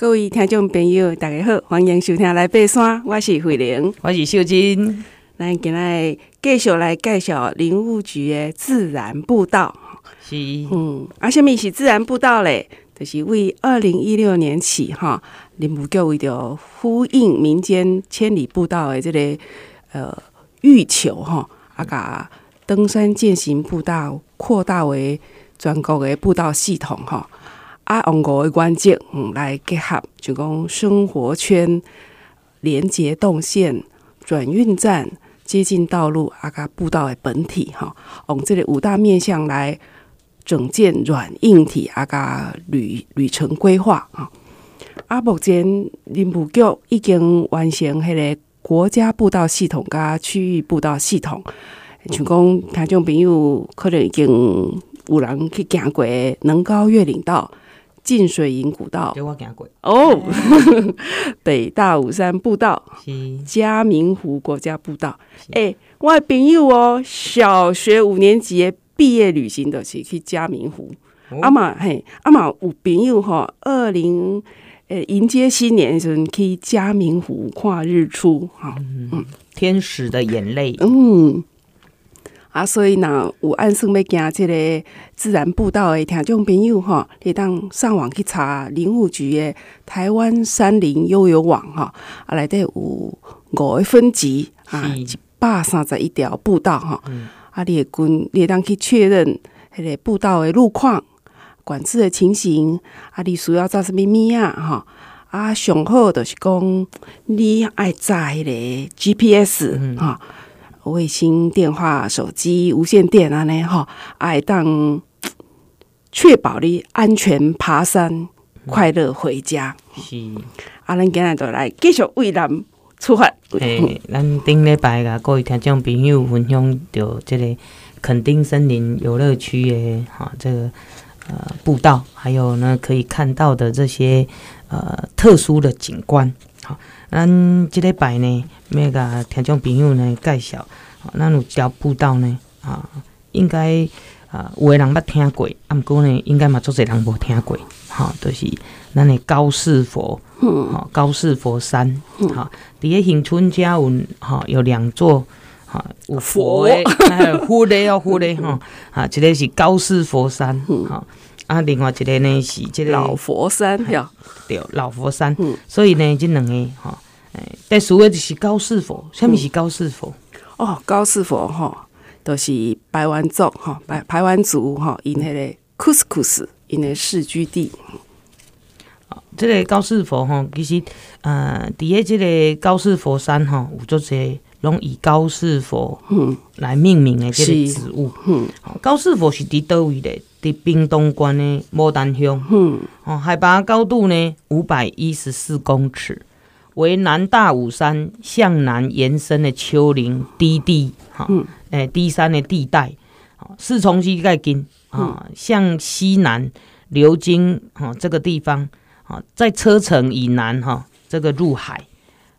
各位听众朋友，大家好，欢迎收听《来爬山》，我是慧玲，我是秀珍。咱今日继续来介绍林务局的自然步道。是，嗯，啊，什物是自然步道嘞？就是为二零一六年起，哈，林务局为着呼应民间千里步道的这个呃欲求，哈，啊，把登山健行步道扩大为全国的步道系统，哈，啊，用五个关键，嗯，来结合，就讲生活圈、连接动线、转运站、接近道路，啊，个步道的本体，哈，用这个五大面向来。整建软硬体啊，个旅旅程规划啊，啊，目前林务局已经完成迄个国家步道系统加区域步道系统，像讲听众朋友可能已经有人去行过能高越岭道、浸水营古道，我行过。哦，北大武山步道、嘉明湖国家步道，哎、欸，我的朋友哦，小学五年级。毕业旅行的是去嘉明湖，阿妈嘿，阿妈有朋友哈，二零呃迎接新年的时候去嘉明湖看日出哈，嗯，天使的眼泪，嗯，啊，所以若，有按算要行即个自然步道的听众朋友吼，你当上网去查林务局的台湾山林悠游网吼，啊，内底有五个分级啊，一百三十一条步道吼。嗯啊，你会跟你会当去确认迄个步道的路况、管制的情形。啊，你需要做什物物啊？吼，啊，上好就是讲你爱载迄个 GPS 哈、嗯，卫星电话、手机、无线电安尼哈，爱当确保你安全爬山、快乐回家。是，啊，咱今日就来继续为咱。出发，诶，咱顶礼拜甲各位听众朋友分享到这个垦丁森林游乐区的哈，这个呃步道，还有呢可以看到的这些呃特殊的景观。好，咱这礼拜呢，要甲听众朋友呢介绍，咱有条步道呢，啊，应该啊有的人捌听过，啊，毋过呢，应该嘛足侪人无听过，哈，就是咱的高士佛。好，高士佛山，好，底下恒春家文，哈，有两座，哈，有佛的，还有 佛的哦，佛的哈，啊，这个是高士佛山，哈，啊，另外一个呢是这个老佛山，对，老佛山，所以呢，这两个，哈，哎，但所谓就是高士佛，什么是高士佛？哦，高士佛哈，都是排湾族哈，排排湾族哈，因迄个库斯库斯，因的世居地。这个高士佛哈，其实呃，底下这个高士佛山哈，有做些拢以高士佛来命名的这个植物。嗯，高士佛是伫倒位的？伫冰东关的牡丹乡。嗯，哦，海拔高度呢五百一十四公尺，为南大武山向南延伸的丘陵低地哈，诶，低山的地带。四重溪盖近啊，向西南流经哈这个地方啊。在车城以南哈，这个入海，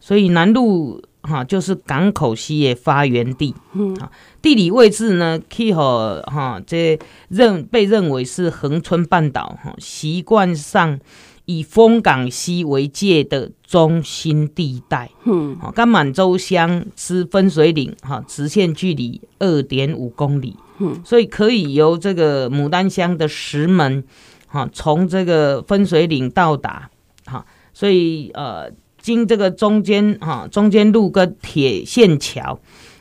所以南路哈就是港口西的发源地。嗯，地理位置呢，气候哈，这认被认为是恒春半岛哈习惯上以丰港西为界的中心地带。嗯，跟满洲乡之分水岭哈直线距离二点五公里。嗯，所以可以由这个牡丹乡的石门。哈，从这个分水岭到达，哈，所以呃，经这个中间哈中间路跟铁线桥，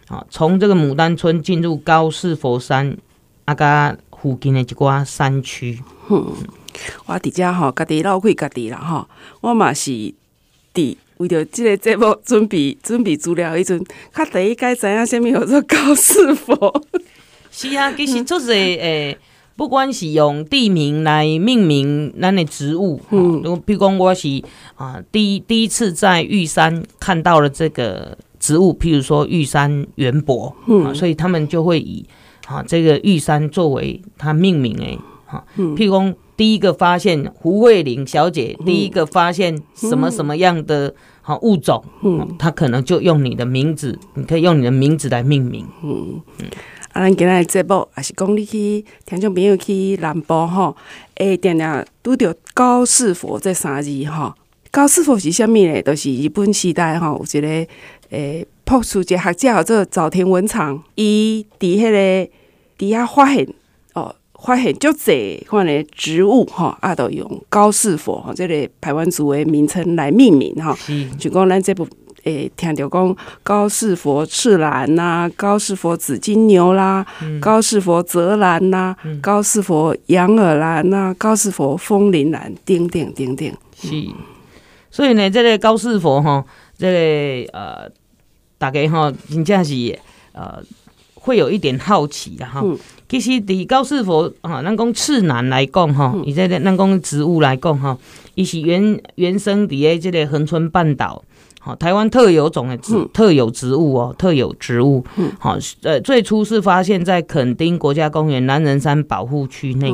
啊，从这个牡丹村进入高士佛山啊，甲附近的一寡山区。嗯，我伫遮吼，家己绕开家己啦吼，我嘛是伫为着即个节目准备准备资料，迄阵较第一该知影啥物叫做高士佛。是啊，其实就是诶。嗯不管是用地名来命名咱的植物，嗯，比如讲我是啊，第一第一次在玉山看到了这个植物，譬如说玉山圆柏，嗯，所以他们就会以啊这个玉山作为它命名诶，哈，譬如讲第一个发现胡慧玲小姐，第一个发现什么什么样的好物种，嗯，他可能就用你的名字，你可以用你的名字来命名，嗯。嗯。啊，咱今日节目也是讲你去听众朋友去南部吼，诶，定定拄着高士佛这三字吼，高士佛是啥物咧？都、就是日本时代吼，有一个诶，朴树一个学者叫做早田文场，伊伫迄个伫遐发现哦，发现足侪款诶植物吼，啊，都用高士佛吼，即、这个台湾族诶名称来命名吼，就讲咱这部诶，听到讲高士佛赤兰呐，高士佛紫金牛啦，嗯、高士佛泽兰呐，嗯、高士佛羊耳兰呐，高士佛风铃兰，等等等等，是。所以呢，这个高士佛哈，这个呃，大家哈，真正是呃，会有一点好奇的哈。嗯、其实，对高士佛哈，咱讲赤兰来讲哈，以这个咱讲植物来讲哈，伊是原原生伫诶这个恒春半岛。好，台湾特有种的植、嗯、特有植物哦，特有植物。好、嗯，呃，最初是发现在垦丁国家公园南人山保护区内。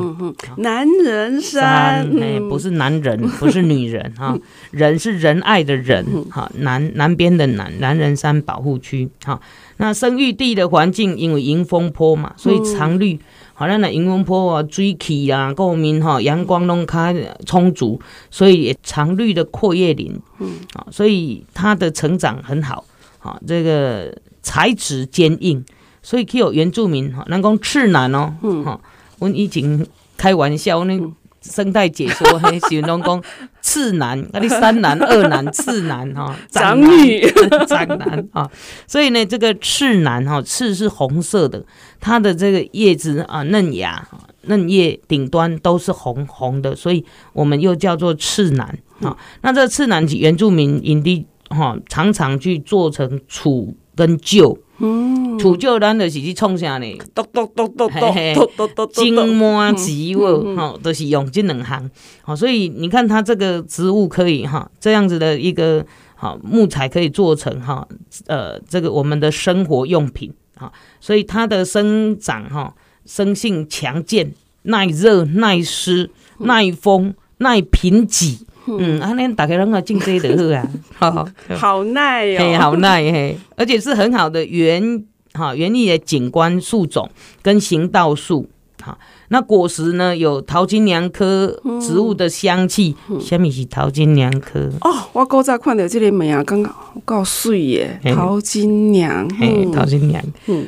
南人山，哎，不是男人，不是女人哈，人是仁爱的人。哈，南南边的南南人山保护区。哈，那生育地的环境因为迎风坡嘛，所以常绿。好，咱的迎风坡啊，水气啊，各面哈，阳光拢较充足，所以也常绿的阔叶林，嗯，啊，所以它的成长很好，啊，这个材质坚硬，所以有原住民哈，咱讲赤楠哦，嗯，哈，我以前开玩笑那。嗯生态解说，嘿，形容讲赤楠，那你三男、二男、次楠哈，长女长男啊，所以呢，这个赤楠哈，赤是红色的，它的这个叶子啊，嫩芽、嫩叶顶端都是红红的，所以我们又叫做赤楠啊。嗯、那这个赤楠原住民营地哈，常常去做成杵跟旧。嗯，土旧咱就是去创啥呢？剁剁剁剁剁剁剁，金麻植物哈，都是用这两行。好，所以你看它这个植物可以哈，这样子的一个好木材可以做成哈，呃，这个我们的生活用品啊，所以它的生长哈，生性强健，耐热、耐湿、耐风、耐贫瘠。嗯，啊，恁大家拢个种这个好啊，好，好耐哦，嘿，好耐嘿，而且是很好的园哈园艺的景观树种跟行道树，哈，那果实呢有桃金娘科植物的香气，什么是桃金娘科？哦，我刚才看到这个名啊，刚刚够水耶，桃金娘，嘿，桃金娘，嗯。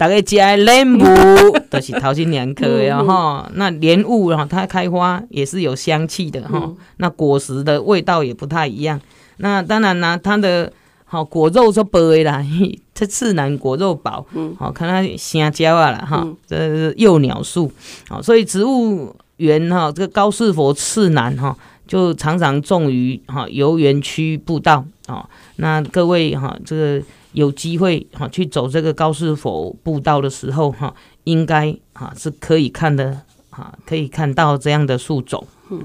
大概加莲雾 都是桃金娘科的哈，那莲雾哈，它开花也是有香气的哈，嗯、那果实的味道也不太一样。那当然啦，它的好果肉就薄啦，这赤楠果肉薄，好看它香蕉啊啦哈，这是幼鸟树，好，所以植物园哈，这个高士佛赤楠哈，就常常种于哈游园区步道啊。那各位哈，这个。有机会哈去走这个高士佛步道的时候哈，应该哈是可以看的哈，可以看到这样的树种。嗯，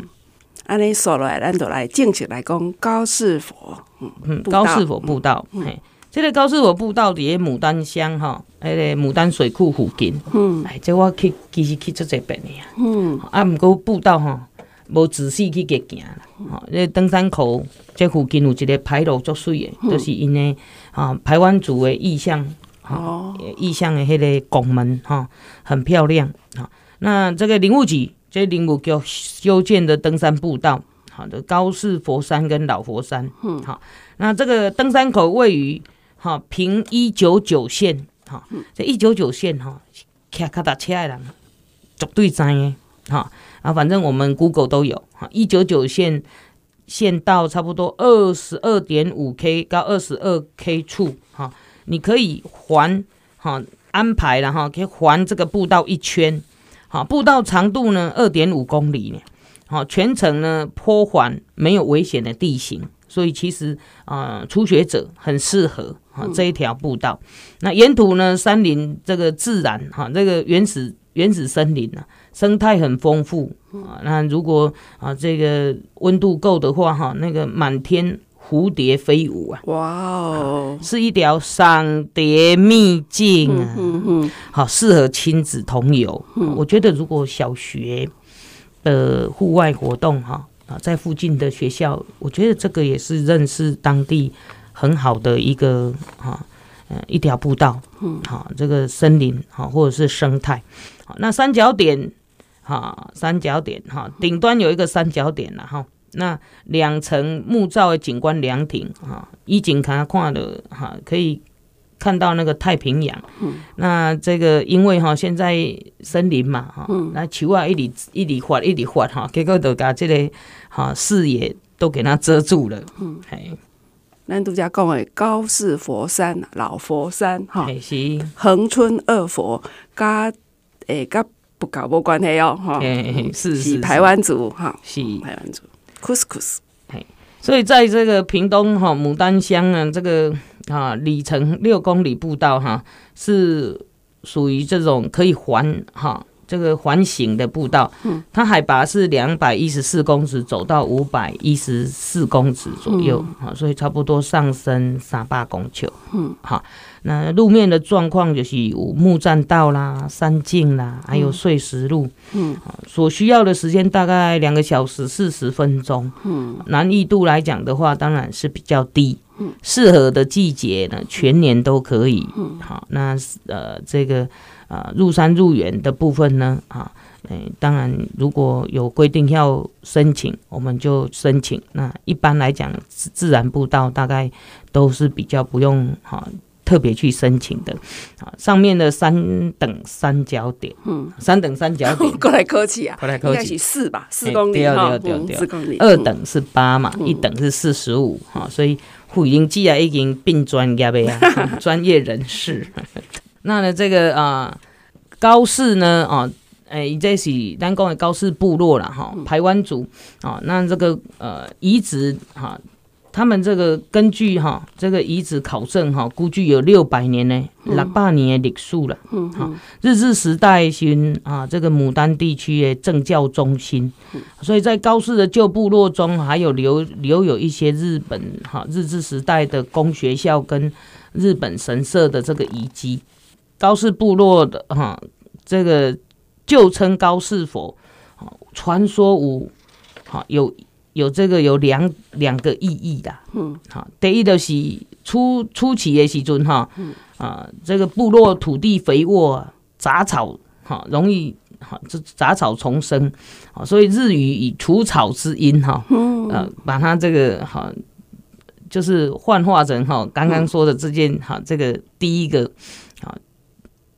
安尼说来，咱就来正式来讲高士佛。嗯，高士佛步道。嗯，嘿，这个高士佛步道伫牡丹乡哈，那个牡丹水库附近。嗯，哎，这我去其实去做这边的呀。嗯，啊，不过步道哈。无仔细去给行啦，吼、嗯！这登山口这附近有一个牌楼足水的，嗯、就是因为啊，排湾族的意象，哦，意象的迄个拱门，哈，很漂亮，哈。那这个林务局，这个、林务局修建的登山步道，好的高士佛山跟老佛山，嗯，好。那这个登山口位于哈平一九九线，哈，这一九九线哈，骑脚踏车的人绝对知的，哈。啊，反正我们 Google 都有哈，一九九线线到差不多二十二点五 K 到二十二 K 处哈，你可以环哈安排了哈，可以环这个步道一圈，好，步道长度呢二点五公里呢，好，全程呢坡缓没有危险的地形，所以其实啊、呃、初学者很适合哈这一条步道。那沿途呢山林这个自然哈这个原始原始森林呢。生态很丰富啊，那如果啊这个温度够的话哈，那个满天蝴蝶飞舞啊，哇哦，是一条赏蝶秘境啊，好适合亲子同游。我觉得如果小学的户外活动哈啊，在附近的学校，我觉得这个也是认识当地很好的一个哈嗯一条步道，嗯，好这个森林哈或者是生态，好那三角点。哈，三角点哈，顶端有一个三角点了哈，那两层木造的景观凉亭哈，一景看看的哈，可以看到那个太平洋。嗯，那这个因为哈现在森林嘛哈，那树啊一里一里发一里发哈，结果就把这个哈视野都给它遮住了。嗯，嘿，咱拄则讲的高士佛山老佛山哈，是恒春二佛加诶加。不搞无关系哦，哈，是。是台湾族哈，是。台湾族，Couscous，嘿，所以在这个屏东哈牡丹乡啊，这个啊里程六公里步道哈，是属于这种可以环哈。这个环形的步道，它海拔是两百一十四公尺，走到五百一十四公尺左右，啊、嗯，所以差不多上升三百公尺，嗯，好，那路面的状况就是有木栈道啦、山径啦，还有碎石路，嗯，所需要的时间大概两个小时四十分钟，嗯，难易度来讲的话，当然是比较低，嗯，适合的季节呢，全年都可以，嗯，好，那呃这个。啊，入山入园的部分呢，啊，哎，当然如果有规定要申请，我们就申请。那一般来讲，自然步道大概都是比较不用哈特别去申请的。啊，上面的三等三角点，嗯，三等三角点，过来客气啊，过来客气，四吧，四公里哈，四公里，二等是八嘛，一等是四十五哈，所以护林机啊已经变专业的呀，专业人士。那呢，这个啊，高氏呢，啊，诶，这是咱讲的高氏部落了哈，排湾族啊，那这个呃遗址哈，他们这个根据哈这个遗址考证哈，估计有六百年呢，六百年的历史了，嗯，好，日治时代是啊这个牡丹地区的政教中心，所以在高氏的旧部落中，还有留留有一些日本哈日治时代的公学校跟日本神社的这个遗迹。高氏部落的哈，这个旧称高氏佛，传说有哈有有这个有两两个意义的，嗯，好，第一的是初初期的时阵哈，啊，这个部落土地肥沃，杂草哈容易哈这杂草丛生，啊，所以日语以除草之音哈，呃，把它这个哈就是幻化成哈刚刚说的这件哈这个第一个啊。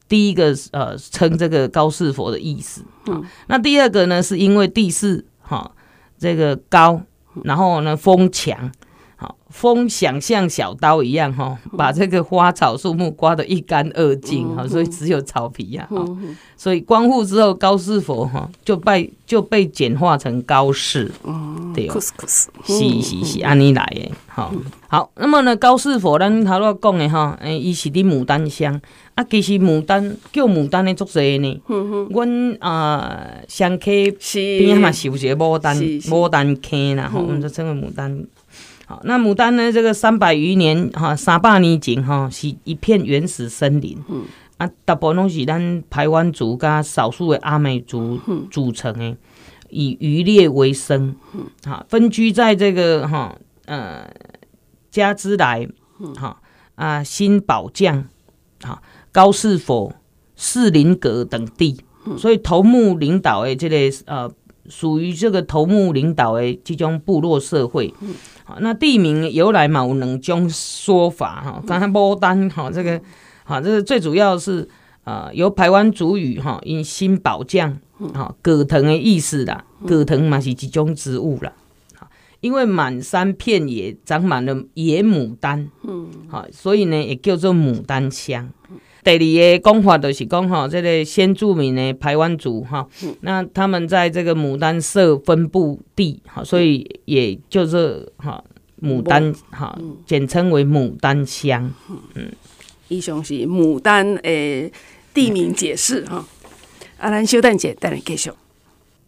第一个呃称这个高士佛的意思，嗯，那第二个呢是因为地势哈这个高，然后呢风强，好风想像小刀一样哈，把这个花草树木刮得一干二净哈，所以只有草皮呀，哈，所以光复之后高士佛哈就被就被简化成高士，对，是是是安尼来的，好，好，那么呢高士佛咱头先讲的哈，诶，伊是伫牡丹乡。啊，其实牡丹叫牡丹的作侪呢。阮啊，双溪边嘛是有一个牡丹牡丹坑啦，吼，我们就称为牡丹。好，那牡丹呢，这个三百余年哈，三百年前哈，是一片原始森林。嗯。啊，大部分拢是咱台湾族加少数的阿美族组成的，以渔猎为生。嗯。好，分居在这个哈呃加兹莱，哈啊新宝将，哈。高士佛、士林阁等地，所以头目领导的这个呃，属于这个头目领导的这种部落社会。好，那地名由来嘛有两种说法哈。刚才牡丹哈，这个好，这个最主要是呃，由台湾族语哈，因新宝将哈葛藤的意思啦，葛藤嘛是一种植物啦。因为满山遍野长满了野牡丹，嗯，好，所以呢也叫做牡丹乡。第二个讲法就是讲哈，这个先住民的排湾族哈，那他们在这个牡丹社分布地哈，所以也就是哈牡丹哈，简称为牡丹乡。嗯，以上是牡丹诶地名解释哈。阿兰小等姐带你继续。